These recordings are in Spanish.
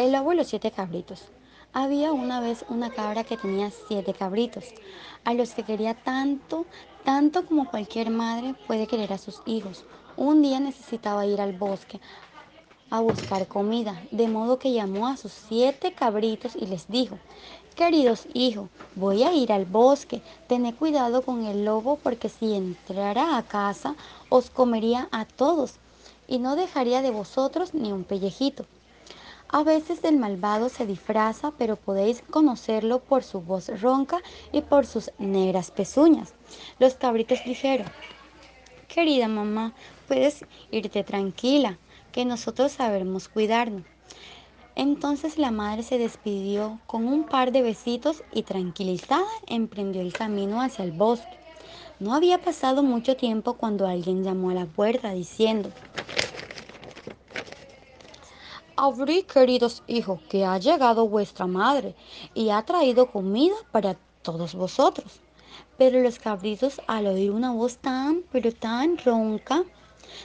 El los siete cabritos. Había una vez una cabra que tenía siete cabritos, a los que quería tanto, tanto como cualquier madre puede querer a sus hijos. Un día necesitaba ir al bosque a buscar comida, de modo que llamó a sus siete cabritos y les dijo, Queridos hijos, voy a ir al bosque, tened cuidado con el lobo porque si entrara a casa os comería a todos y no dejaría de vosotros ni un pellejito. A veces el malvado se disfraza, pero podéis conocerlo por su voz ronca y por sus negras pezuñas. Los cabritos dijeron, querida mamá, puedes irte tranquila, que nosotros sabemos cuidarnos. Entonces la madre se despidió con un par de besitos y tranquilizada emprendió el camino hacia el bosque. No había pasado mucho tiempo cuando alguien llamó a la puerta diciendo, Abrí, queridos hijos, que ha llegado vuestra madre y ha traído comida para todos vosotros. Pero los cabritos, al oír una voz tan, pero tan ronca,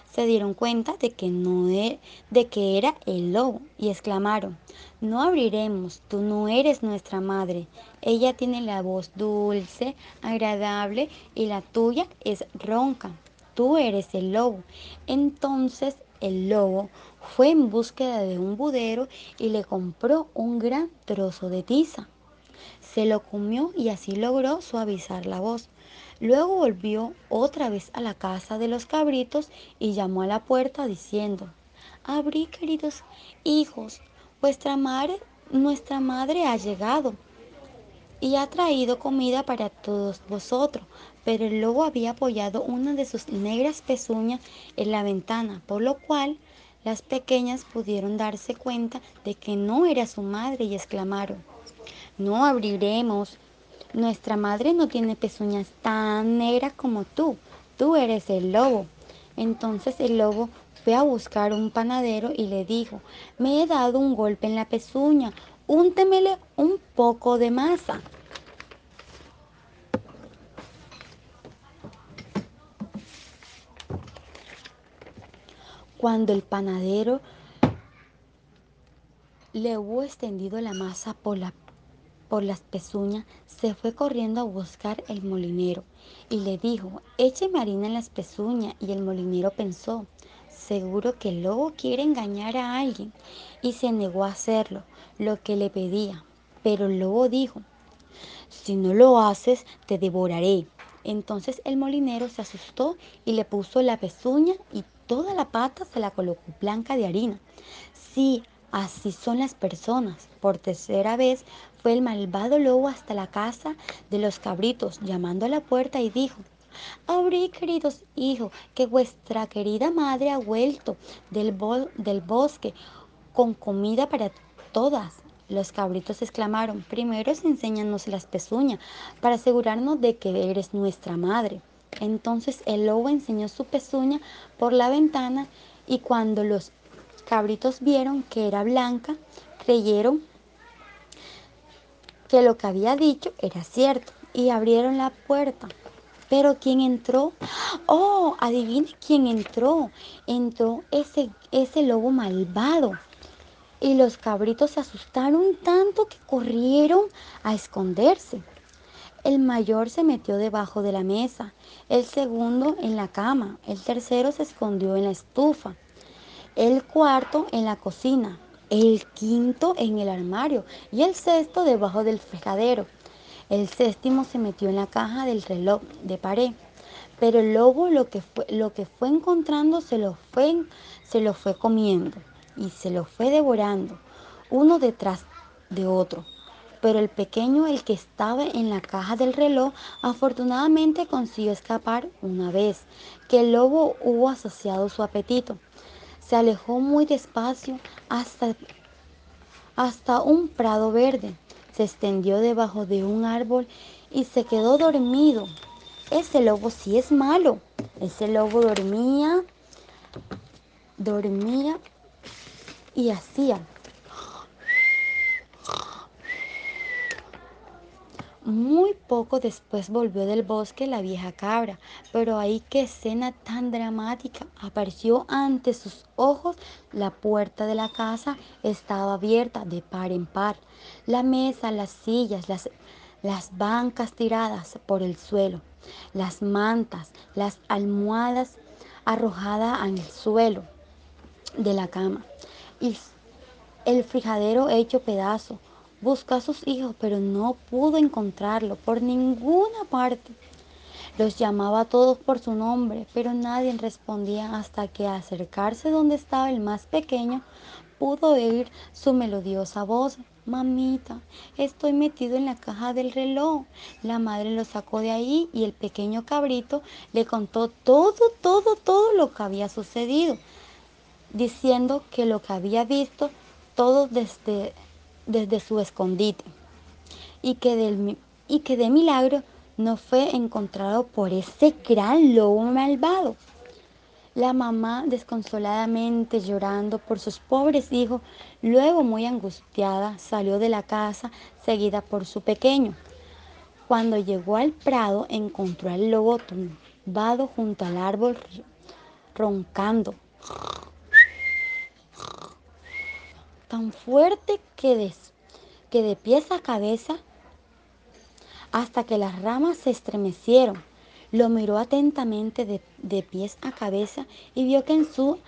se dieron cuenta de que, no e, de que era el lobo y exclamaron, no abriremos, tú no eres nuestra madre. Ella tiene la voz dulce, agradable y la tuya es ronca. Tú eres el lobo. Entonces el lobo fue en búsqueda de un budero y le compró un gran trozo de tiza. Se lo comió y así logró suavizar la voz. Luego volvió otra vez a la casa de los cabritos y llamó a la puerta diciendo, Abrí, queridos hijos, vuestra madre, nuestra madre ha llegado y ha traído comida para todos vosotros. Pero el lobo había apoyado una de sus negras pezuñas en la ventana, por lo cual las pequeñas pudieron darse cuenta de que no era su madre y exclamaron, no abriremos. Nuestra madre no tiene pezuñas tan negras como tú. Tú eres el lobo. Entonces el lobo fue a buscar un panadero y le dijo, me he dado un golpe en la pezuña, úntemele un poco de masa. Cuando el panadero le hubo extendido la masa por, la, por las pezuñas, se fue corriendo a buscar el molinero y le dijo, écheme harina en las pezuñas. Y el molinero pensó, seguro que el lobo quiere engañar a alguien y se negó a hacerlo, lo que le pedía. Pero el lobo dijo, si no lo haces, te devoraré. Entonces el molinero se asustó y le puso la pezuña y toda la pata se la colocó blanca de harina. Sí, así son las personas. Por tercera vez fue el malvado lobo hasta la casa de los cabritos, llamando a la puerta y dijo, Abrí, queridos hijos, que vuestra querida madre ha vuelto del, del bosque con comida para todas. Los cabritos exclamaron, primero enséñanos las pezuñas para asegurarnos de que eres nuestra madre. Entonces el lobo enseñó su pezuña por la ventana y cuando los cabritos vieron que era blanca, creyeron que lo que había dicho era cierto y abrieron la puerta. Pero ¿quién entró? Oh, adivine quién entró. Entró ese, ese lobo malvado. Y los cabritos se asustaron tanto que corrieron a esconderse. El mayor se metió debajo de la mesa, el segundo en la cama, el tercero se escondió en la estufa, el cuarto en la cocina, el quinto en el armario y el sexto debajo del fregadero. El séptimo se metió en la caja del reloj de pared. Pero el lobo lo que fue, lo que fue encontrando se lo fue, se lo fue comiendo y se lo fue devorando, uno detrás de otro pero el pequeño, el que estaba en la caja del reloj, afortunadamente consiguió escapar una vez que el lobo hubo asociado su apetito. Se alejó muy despacio hasta, hasta un prado verde. Se extendió debajo de un árbol y se quedó dormido. Ese lobo sí es malo. Ese lobo dormía, dormía y hacía Muy poco después volvió del bosque la vieja cabra, pero ahí qué escena tan dramática. Apareció ante sus ojos la puerta de la casa estaba abierta de par en par. La mesa, las sillas, las, las bancas tiradas por el suelo, las mantas, las almohadas arrojadas el suelo de la cama y el frijadero hecho pedazo Buscó a sus hijos, pero no pudo encontrarlo por ninguna parte. Los llamaba a todos por su nombre, pero nadie respondía hasta que acercarse donde estaba el más pequeño, pudo oír su melodiosa voz. Mamita, estoy metido en la caja del reloj. La madre lo sacó de ahí y el pequeño cabrito le contó todo, todo, todo lo que había sucedido, diciendo que lo que había visto todo desde desde su escondite y que, del, y que de milagro no fue encontrado por ese gran lobo malvado. La mamá, desconsoladamente llorando por sus pobres hijos, luego muy angustiada, salió de la casa seguida por su pequeño. Cuando llegó al prado, encontró al lobo tumbado junto al árbol, roncando tan fuerte que de, que de pies a cabeza hasta que las ramas se estremecieron. Lo miró atentamente de, de, pies a cabeza y vio que en su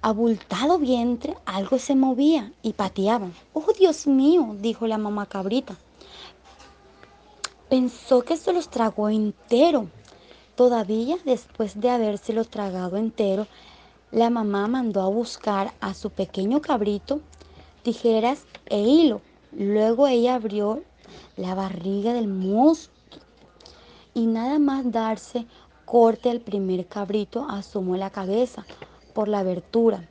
abultado vientre algo se movía y pateaba. ¡Oh, Dios mío! dijo la mamá cabrita. Pensó que se los tragó entero. Todavía después de habérselos tragado entero, la mamá mandó a buscar a su pequeño cabrito tijeras e hilo. Luego ella abrió la barriga del monstruo y nada más darse corte al primer cabrito asomó la cabeza por la abertura.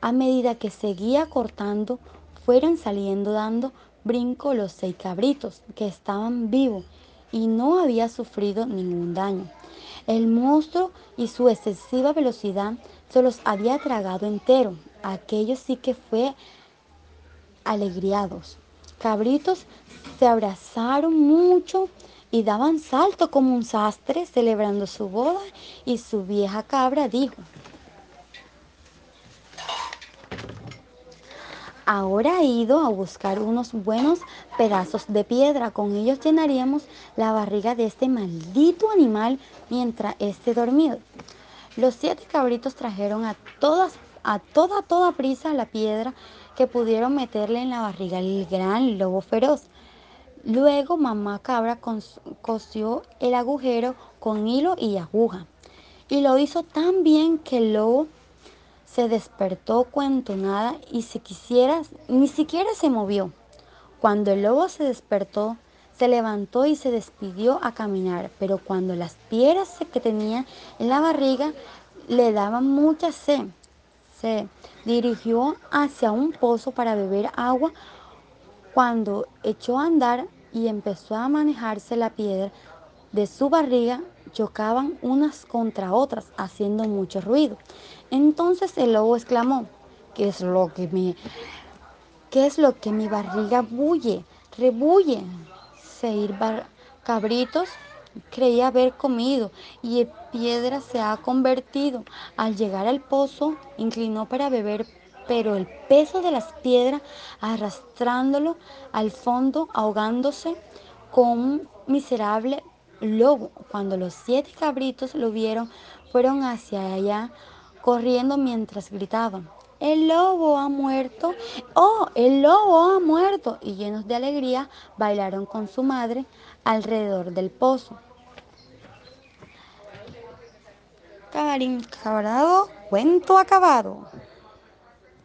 A medida que seguía cortando, fueron saliendo dando brinco los seis cabritos que estaban vivos y no había sufrido ningún daño. El monstruo y su excesiva velocidad se los había tragado entero. Aquello sí que fue alegriados. Cabritos se abrazaron mucho y daban salto como un sastre celebrando su boda y su vieja cabra dijo, Ahora he ido a buscar unos buenos pedazos de piedra. Con ellos llenaríamos la barriga de este maldito animal mientras esté dormido. Los siete cabritos trajeron a todas, a toda, toda prisa la piedra que pudieron meterle en la barriga el gran lobo feroz. Luego mamá cabra cosió el agujero con hilo y aguja y lo hizo tan bien que el lobo se despertó cuento nada y si quisiera ni siquiera se movió. Cuando el lobo se despertó, se levantó y se despidió a caminar, pero cuando las piedras que tenía en la barriga le daban mucha sed, se dirigió hacia un pozo para beber agua cuando echó a andar y empezó a manejarse la piedra de su barriga chocaban unas contra otras haciendo mucho ruido. Entonces el lobo exclamó, ¿qué es lo que me qué es lo que mi barriga bulle, rebulle? Seis cabritos creía haber comido y piedra se ha convertido. Al llegar al pozo, inclinó para beber, pero el peso de las piedras arrastrándolo al fondo, ahogándose con un miserable lobo. Cuando los siete cabritos lo vieron, fueron hacia allá corriendo mientras gritaban. El lobo ha muerto. Oh, el lobo ha muerto. Y llenos de alegría bailaron con su madre alrededor del pozo. Camarín cabrado, cuento acabado.